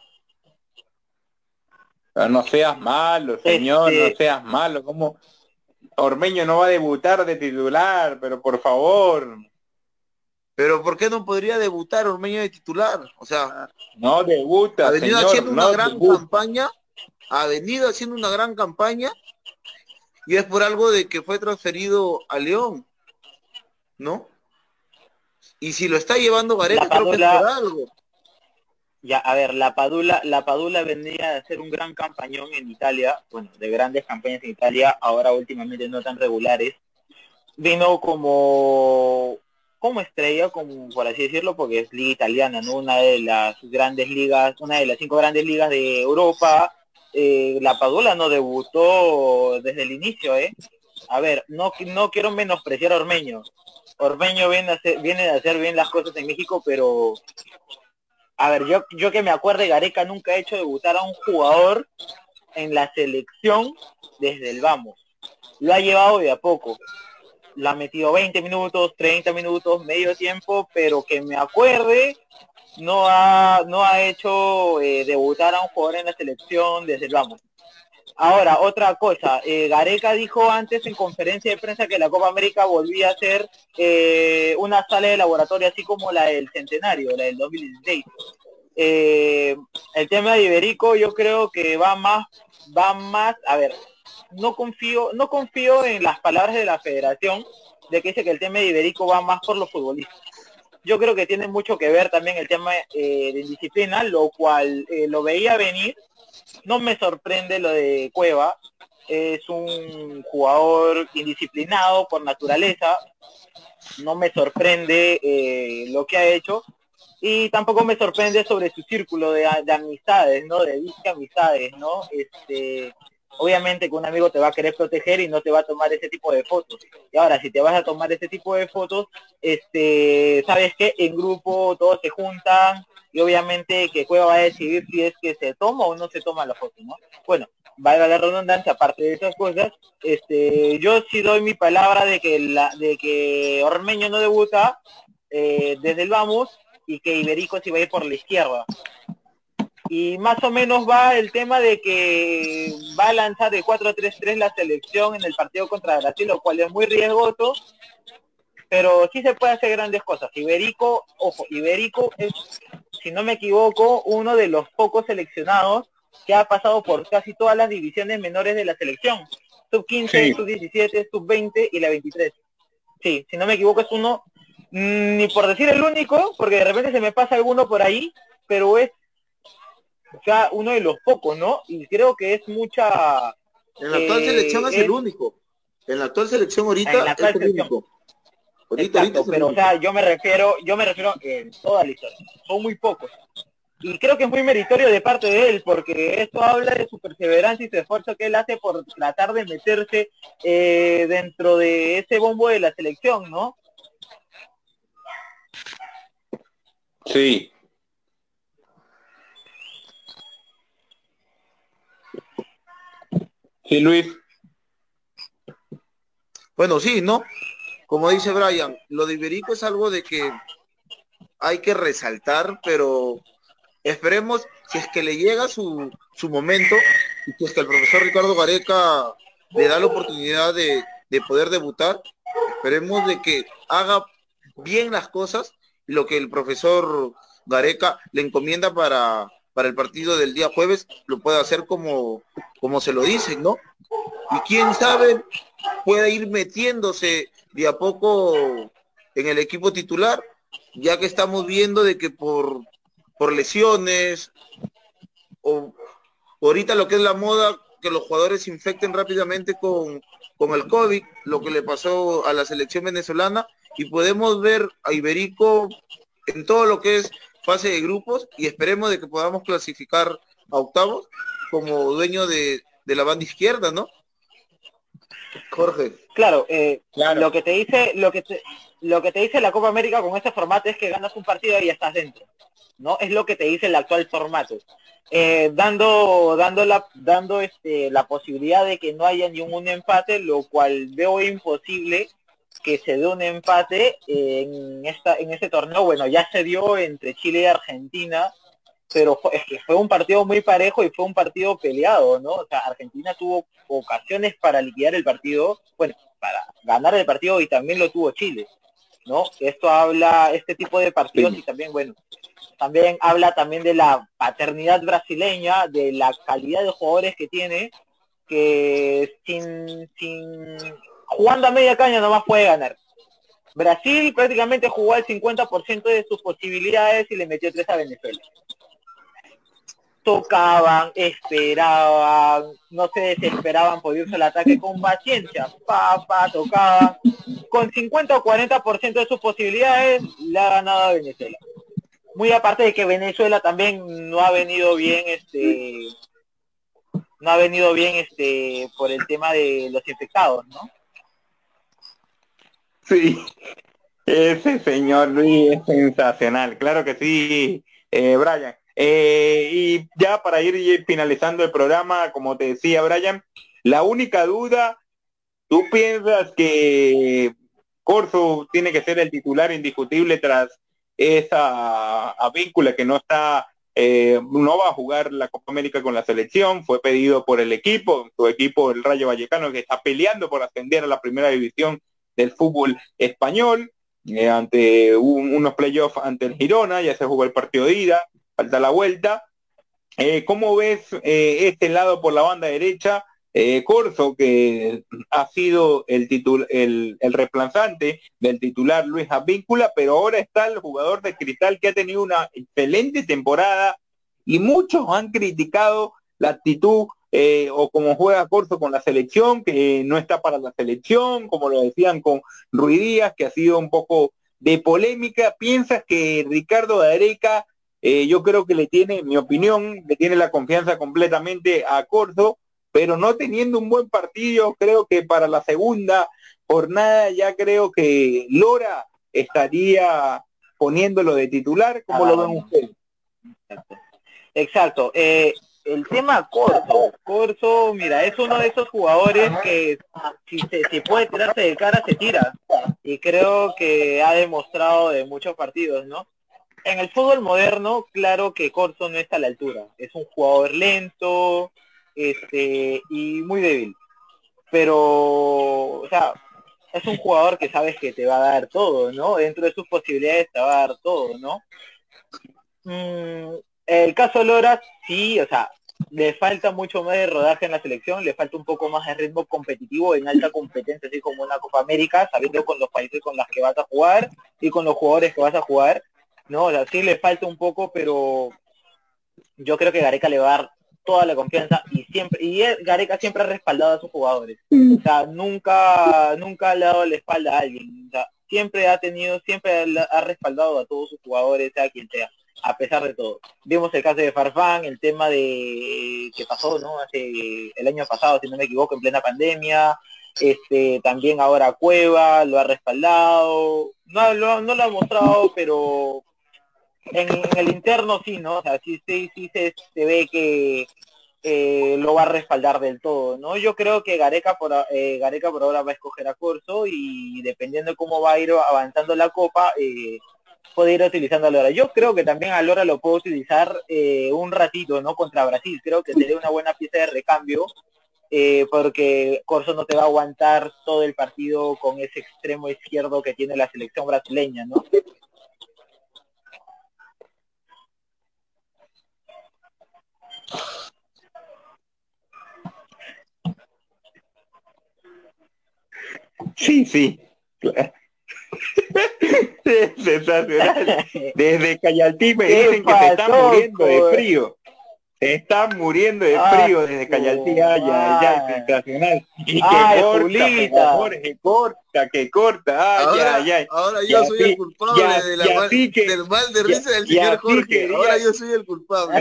Pero no seas malo, señor, Este- no seas malo. ¿Cómo Ormeño no va a debutar de titular? Pero por favor, Pero ¿por qué no podría debutar Ormeño de titular? O sea, no debuta, ha venido señor, haciendo una no gran debuta. campaña, ha venido haciendo una gran campaña y es por algo de que fue transferido a León, ¿no? Y si lo está llevando Gareca, La creo que es por algo. Ya, a ver, la Padula, la Padula vendría a hacer un gran campañón en Italia, bueno, de grandes campañas en Italia, ahora últimamente no tan regulares. Vino como, como estrella, como por así decirlo, porque es liga italiana, ¿no? Una de las grandes ligas, una de las cinco grandes ligas de Europa. Eh, la Padula no debutó desde el inicio, ¿eh? A ver, no, no quiero menospreciar a Ormeño. Ormeño viene a hacer, viene a hacer bien las cosas en México, pero a ver, yo, yo que me acuerde, Gareca nunca ha hecho debutar a un jugador en la selección desde el vamos. Lo ha llevado de a poco. Lo ha metido 20 minutos, 30 minutos, medio tiempo, pero que me acuerde, no ha, no ha hecho eh, debutar a un jugador en la selección desde el vamos. Ahora, otra cosa, eh, Gareca dijo antes en conferencia de prensa que la Copa América volvía a ser eh, una sala de laboratorio así como la del Centenario, la del 2016. Eh, el tema de Iberico yo creo que va más, va más, a ver, no confío, no confío en las palabras de la federación de que dice que el tema de Iberico va más por los futbolistas. Yo creo que tiene mucho que ver también el tema de indisciplina, lo cual lo veía venir no me sorprende lo de Cueva, es un jugador indisciplinado por naturaleza, no me sorprende eh, lo que ha hecho y tampoco me sorprende sobre su círculo de, amistades, ¿no? De disque amistades, ¿no? Este, obviamente que un amigo te va a querer proteger y no te va a tomar ese tipo de fotos. Y ahora, si te vas a tomar ese tipo de fotos, este, sabes que en grupo todos se juntan, y obviamente que Cueva va a decidir si es que se toma o no se toma la foto, ¿no? Bueno, valga la redundancia, aparte de esas cosas, este, yo sí doy mi palabra de que la, de que Ormeño no debuta eh, desde el vamos y que Iberico sí va a ir por la izquierda. Y más o menos va el tema de que va a lanzar de 4-3-3 la selección en el partido contra Brasil, lo cual es muy riesgoso, pero sí se puede hacer grandes cosas. Iberico, ojo, Iberico es si no me equivoco, uno de los pocos seleccionados que ha pasado por casi todas las divisiones menores de la selección. Sub 15, sub 17, sub 20 y la 23. Sí, si no me equivoco es uno, mm, ni por decir el único, porque de repente se me pasa alguno por ahí, pero es ya uno de los pocos, ¿no? Y creo que es mucha... En la actual selección es, el único. En la actual selección ahorita es el único pero o sea, yo me refiero, yo me refiero en toda la historia. Son muy pocos. Y creo que es muy meritorio de parte de él, porque esto habla de su perseverancia y su esfuerzo que él hace por tratar de meterse eh, dentro de ese bombo de la selección, ¿no? Sí. Sí, Luis. Bueno, sí, ¿no? como dice Brian, lo de Iberico es algo de que hay que resaltar, pero esperemos si es que le llega su, momento y si es que el profesor Ricardo Gareca le da la oportunidad de, poder debutar, esperemos de que haga bien las cosas lo que el profesor Gareca le encomienda para, para el partido del día jueves lo pueda hacer como, como se lo dicen, ¿no? Y quién sabe, pueda ir metiéndose de a poco en el equipo titular, ya que estamos viendo de que por, por lesiones o ahorita lo que es la moda, que los jugadores se infecten rápidamente con, con el COVID, lo que le pasó a la selección venezolana, y podemos ver a Iberico en todo lo que es fase de grupos y esperemos de que podamos clasificar a octavos como dueño de, de la banda izquierda, ¿no? Jorge. Claro, eh, lo que te dice, lo que te, lo que te dice la Copa América con este formato es que ganas un partido y ya estás dentro. ¿No? Es lo que te dice el actual formato. Eh, dando, dando la, dando este, la posibilidad de que no haya ni un empate, lo cual veo imposible que se dé un empate en esta, en este torneo. Bueno, ya se dio entre Chile y Argentina, pero es que fue un partido muy parejo y fue un partido peleado, ¿no? O sea, Argentina tuvo ocasiones para liquidar el partido, bueno, para ganar el partido y también lo tuvo Chile, ¿no? Esto habla, este tipo de partidos y también, bueno, también habla también de la paternidad brasileña, de la calidad de jugadores que tiene, que sin, sin jugando a media caña nomás puede ganar. Brasil prácticamente jugó al 50% de sus posibilidades y le metió tres a Venezuela tocaban, esperaban, no se desesperaban por irse al ataque con paciencia, pa, pa, tocaban. Con 50 o 40% de sus posibilidades le ha ganado a Venezuela. Muy aparte de que Venezuela también no ha venido bien, este, no ha venido bien, este, por el tema de los infectados, ¿no? Sí, ese señor Luis es sensacional, claro que sí eh, Brian. Eh, y ya para ir finalizando el programa, como te decía Brian, la única duda, ¿tú piensas que Corso tiene que ser el titular indiscutible tras esa vínculo que no está eh, no va a jugar la Copa América con la selección, fue pedido por el equipo, su equipo, el Rayo Vallecano, que está peleando por ascender a la primera división del fútbol español, eh, ante unos playoffs ante el Girona, ya se jugó el partido de ida, falta la vuelta. Eh, ¿Cómo ves este lado por la banda derecha? Corso, que ha sido el, el, el reemplazante del titular Luis Avíncula, pero ahora está el jugador de Cristal que ha tenido una excelente temporada y muchos han criticado la actitud eh, o como juega Corso con la selección, que no está para la selección, como lo decían con Ruidías, que ha sido un poco de polémica. ¿Piensas que Ricardo Gareca, eh, yo creo que le tiene, mi opinión, le tiene la confianza completamente a Corso, pero no teniendo un buen partido, creo que para la segunda jornada ya creo que Lora estaría poniéndolo de titular, como lo ven ustedes? Exacto. Eh, el tema Corso, Corso, mira, es uno de esos jugadores que si, se, si puede tirarse de cara, se tira. Y creo que ha demostrado de muchos partidos, ¿no? En el fútbol moderno, claro que Corso no está a la altura. Es un jugador lento, este, y muy débil. Pero, o sea, es un jugador que sabes que te va a dar todo, ¿no? Dentro de sus posibilidades te va a dar todo, ¿no? Mm, el caso Lora, sí, o sea, le falta mucho más de rodaje en la selección, le falta un poco más de ritmo competitivo en alta competencia, así como una Copa América, sabiendo con los países con los que vas a jugar y con los jugadores que vas a jugar, ¿no? O sea, sí le falta un poco, pero yo creo que Gareca le va a dar toda la confianza y siempre y Gareca siempre ha respaldado a sus jugadores. O sea nunca nunca le ha dado la espalda a alguien. O sea, siempre ha tenido siempre ha respaldado a todos sus jugadores sea quien sea a pesar de todo vimos el caso de Farfán el tema de que pasó no hace el año pasado si no me equivoco en plena pandemia este también ahora Cueva lo ha respaldado no, no lo ha mostrado pero en, el interno sí, ¿no? O sea, sí, sí, sí se, se ve que eh, lo va a respaldar del todo, ¿no? Yo creo que Gareca por, eh, Gareca por ahora va a escoger a Corso y dependiendo de cómo va a ir avanzando la copa, eh, puede ir utilizando a Lora. Yo creo que también a Lora lo puedo utilizar eh, un ratito, ¿no? Contra Brasil, creo que sería una buena pieza de recambio. porque Corso no te va a aguantar todo el partido con ese extremo izquierdo que tiene la selección brasileña, ¿no? Sí, sí. Sensacional. Desde Cayaltí me dicen que se están muriendo de frío. Se están muriendo de frío desde Cayaltí. Ay, ay, ay, sensacional. Y que corta, Jorge, corta, que corta. Ay, ahora, yo soy el culpable de la mal, que, del mal de risa del señor Jorge. Ahora yo soy el culpable.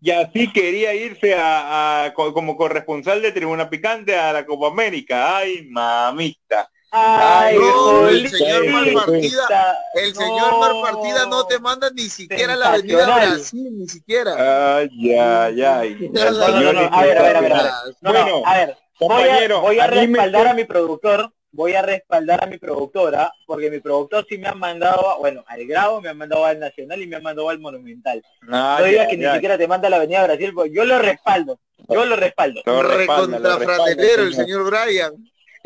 Y así quería irse a, a, como corresponsal de Tribuna Picante a la Copa América. Ay, mamita. Ay, no, el señor Marpartida, el no. señor Marpartida no te manda ni siquiera la avenida Brasil, ni siquiera. Ay, ay, ay. No, no, no, a ver, a ver, a ver. Bueno, a ver, voy a, voy a respaldar a mi productor voy a respaldar a mi productora, porque mi productor sí me ha mandado, bueno, al grado me ha mandado al Nacional y me ha mandado al Monumental. no digas que ni siquiera te manda la Avenida Brasil, porque yo lo respaldo, yo lo respaldo. Recontrafranelero el señor Brian.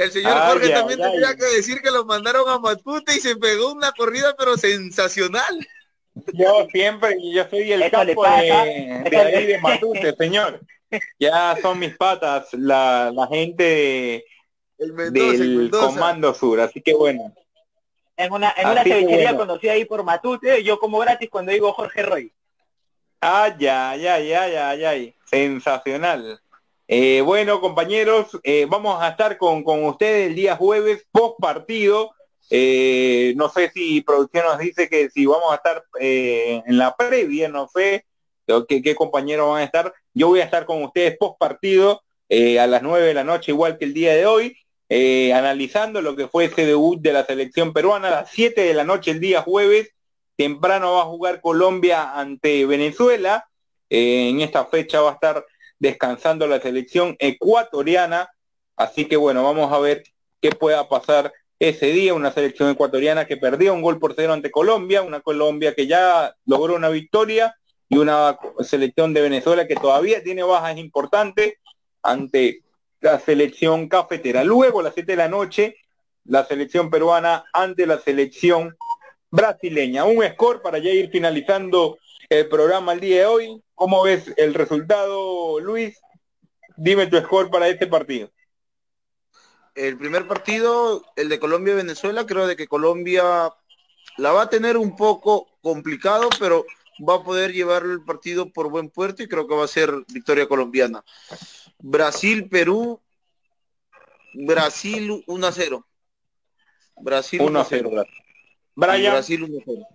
El señor Jorge también tendría que decir que lo mandaron a Matute y se pegó una corrida pero sensacional. Yo siempre, yo soy el campo de, de ahí de Matute, señor. Ya son mis patas, la, la gente el Mendoza, del el Comando Sur, así que bueno. En una, en una cevichería bueno. conocida ahí por Matute, yo como gratis cuando digo Jorge Roy. Ah, ya, ya, ya, ya, ya, sensacional. Eh, bueno, compañeros, eh, vamos a estar con, con ustedes el día jueves, post partido. Eh, no sé si producción nos dice que si vamos a estar en la previa, no sé qué, qué compañeros van a estar. Yo voy a estar con ustedes post partido a las nueve de la noche, igual que el día de hoy analizando lo que fue ese debut de la selección peruana a las 7 de la noche el día jueves. temprano va a jugar Colombia ante Venezuela. En esta fecha va a estar descansando la selección ecuatoriana. Así que bueno, vamos a ver qué pueda pasar ese día. Una selección ecuatoriana que perdió un gol por cero ante Colombia, una Colombia que ya logró una victoria y una selección de Venezuela que todavía tiene bajas importantes ante la selección cafetera. Luego a las 7 de la noche, la selección peruana ante la selección brasileña. Un score para ya ir finalizando el programa el día de hoy. ¿Cómo ves el resultado, Luis? Dime tu score para este partido. El primer partido, el de Colombia-Venezuela, creo de que Colombia la va a tener un poco complicado, pero va a poder llevar el partido por buen puerto y creo que va a ser victoria colombiana. Brasil, Perú, Brasil 1 a 0. Brasil 1 a 0. Brian. Brasil 1 a 0.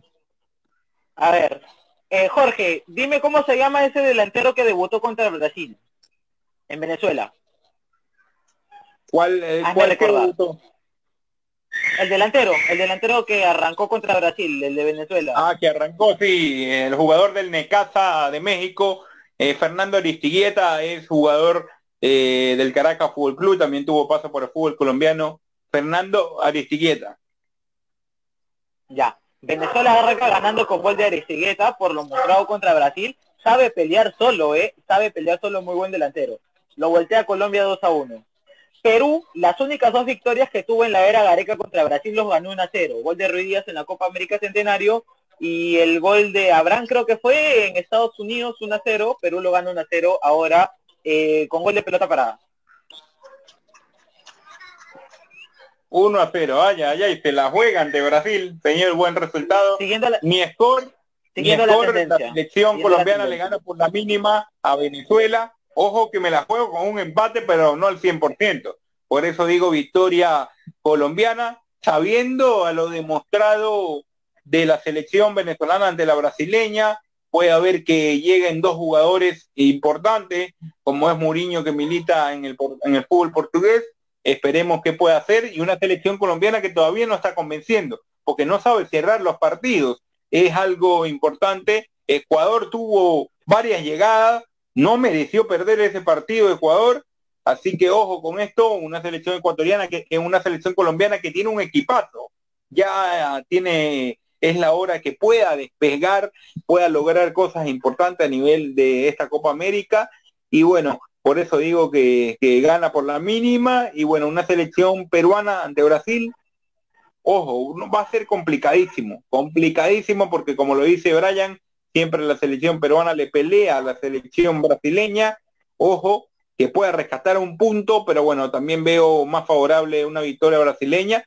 A ver, eh, Jorge, dime cómo se llama ese delantero que debutó contra Brasil en Venezuela. ¿Cuál, eh, cuál debutó? El delantero, el delantero que arrancó contra Brasil, el de Venezuela. Ah, que arrancó, sí, el jugador del Necaxa de México, eh, Fernando Aristigueta, es jugador eh, del Caracas Fútbol Club, también tuvo paso por el fútbol colombiano. Fernando Aristigueta. Ya, Venezuela arranca ganando con gol de Aristigueta por lo mostrado contra Brasil. Sabe pelear solo, ¿eh? Sabe pelear solo, muy buen delantero. Lo voltea Colombia 2 a 1. Perú, las únicas dos victorias que tuvo en la era Gareca contra Brasil los ganó 1 a 0. Gol de Ruiz Díaz en la Copa América Centenario y el gol de Abraham creo que fue en Estados Unidos 1 a 0. Perú lo ganó 1 a 0 ahora eh, con gol de pelota parada. 1 a 0, ay, ay, ay, se la juegan de Brasil, señor, buen resultado. Siguiendo la, mi score, siguiendo mi score, la, la, selección colombiana le gana por la mínima a Venezuela Ojo que me la juego con un empate, pero no al 100%. Por eso digo victoria colombiana, sabiendo a lo demostrado de la selección venezolana ante la brasileña, puede haber que lleguen dos jugadores importantes, como es Muriño que milita en el, en el fútbol portugués, esperemos que pueda hacer, y una selección colombiana que todavía no está convenciendo, porque no sabe cerrar los partidos, es algo importante. Ecuador tuvo varias llegadas, no mereció perder ese partido de Ecuador, así que ojo con esto, una selección ecuatoriana que es una selección colombiana que tiene un equipazo, ya tiene, es la hora que pueda despegar, pueda lograr cosas importantes a nivel de esta Copa América, y bueno, por eso digo que, gana por la mínima, y bueno, una selección peruana ante Brasil, ojo, va a ser complicadísimo, complicadísimo porque como lo dice Brian, Siempre la selección peruana le pelea a la selección brasileña. Ojo, que pueda rescatar un punto, pero bueno, también veo más favorable una victoria brasileña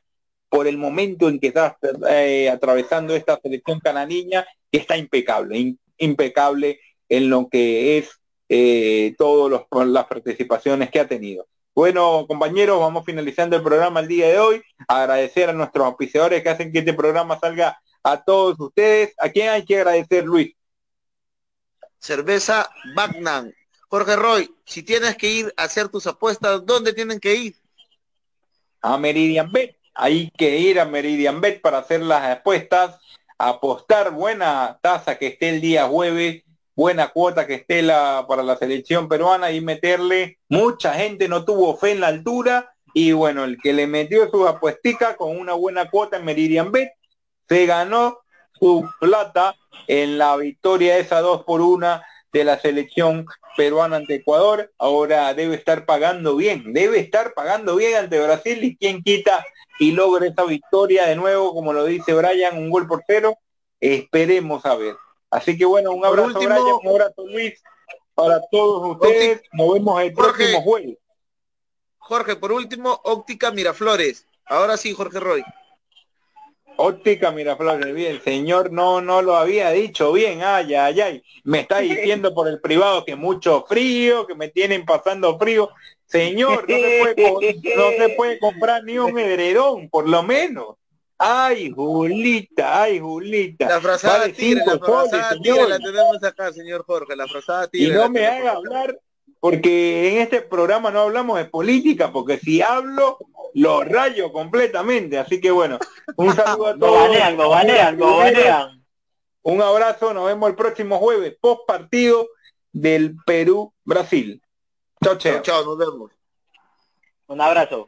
por el momento en que está eh, atravesando esta selección cananiña, que está impecable, impecable en lo que es eh, todas las participaciones que ha tenido. Bueno, compañeros, vamos finalizando el programa el día de hoy. Agradecer a nuestros auspiciadores que hacen que este programa salga a todos ustedes. ¿A quién hay que agradecer, Luis? cerveza Bagnan. Jorge Roy, si tienes que ir a hacer tus apuestas, ¿dónde tienen que ir? A Meridian Bet. Hay que ir a Meridian Bet para hacer las apuestas, apostar buena tasa que esté el día jueves, buena cuota que esté la, para la selección peruana y meterle. Mucha gente no tuvo fe en la altura y bueno, el que le metió su apuestica con una buena cuota en Meridian Bet se ganó su plata en la victoria esa dos por una de la selección peruana ante Ecuador. Ahora debe estar pagando bien, debe estar pagando bien ante Brasil y quien quita y logra esa victoria de nuevo, como lo dice Brian, un gol por cero. Esperemos a ver. Así que bueno, un abrazo Brian, un abrazo Luis para todos ustedes. Nos vemos el próximo jueves. Jorge, por último, óptica Miraflores. Ahora sí, Jorge Roy. Óptica Miraflores, bien, señor no no lo había dicho bien, ay, ay, ay. Me está diciendo por el privado que mucho frío, que me tienen pasando frío. Señor, no se puede, no se puede comprar ni un edredón, por lo menos. Ay, Julita, ay, Julita. La frazada tigre, la frazada tigre la tenemos acá, señor Jorge, la frazada tigre. Y no me haga hablar, porque en este programa no hablamos de política, porque si hablo, lo rayo completamente. Así que bueno, un saludo a todos. Lo banean, lo banean, lo banean. Un abrazo, nos vemos el próximo jueves, post partido del Perú-Brasil. Chao, chao. Chao, nos vemos. Un abrazo.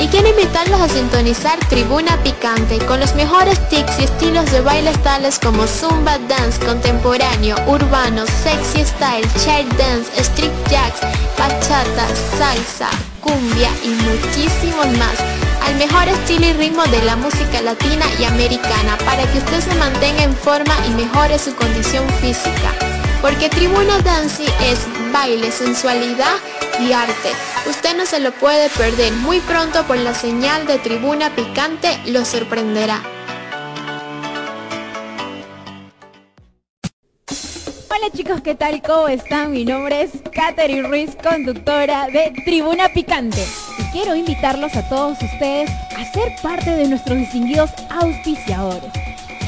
Y quiero invitarlos a sintonizar Tribuna Picante con los mejores tics y estilos de bailes tales como Zumba Dance contemporáneo, urbano, sexy style, child dance, street jacks, bachata, salsa, cumbia y muchísimos más al mejor estilo y ritmo de la música latina y americana para que usted se mantenga en forma y mejore su condición física. Porque Tribuna Dance es baile, sensualidad y arte. Usted no se lo puede perder. Muy pronto por la señal de Tribuna Picante lo sorprenderá. Hola chicos, ¿qué tal? ¿Cómo están? Mi nombre es Katherine Ruiz, conductora de Tribuna Picante. Y quiero invitarlos a todos ustedes a ser parte de nuestros distinguidos auspiciadores.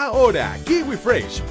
Ahora, Kiwi Fresh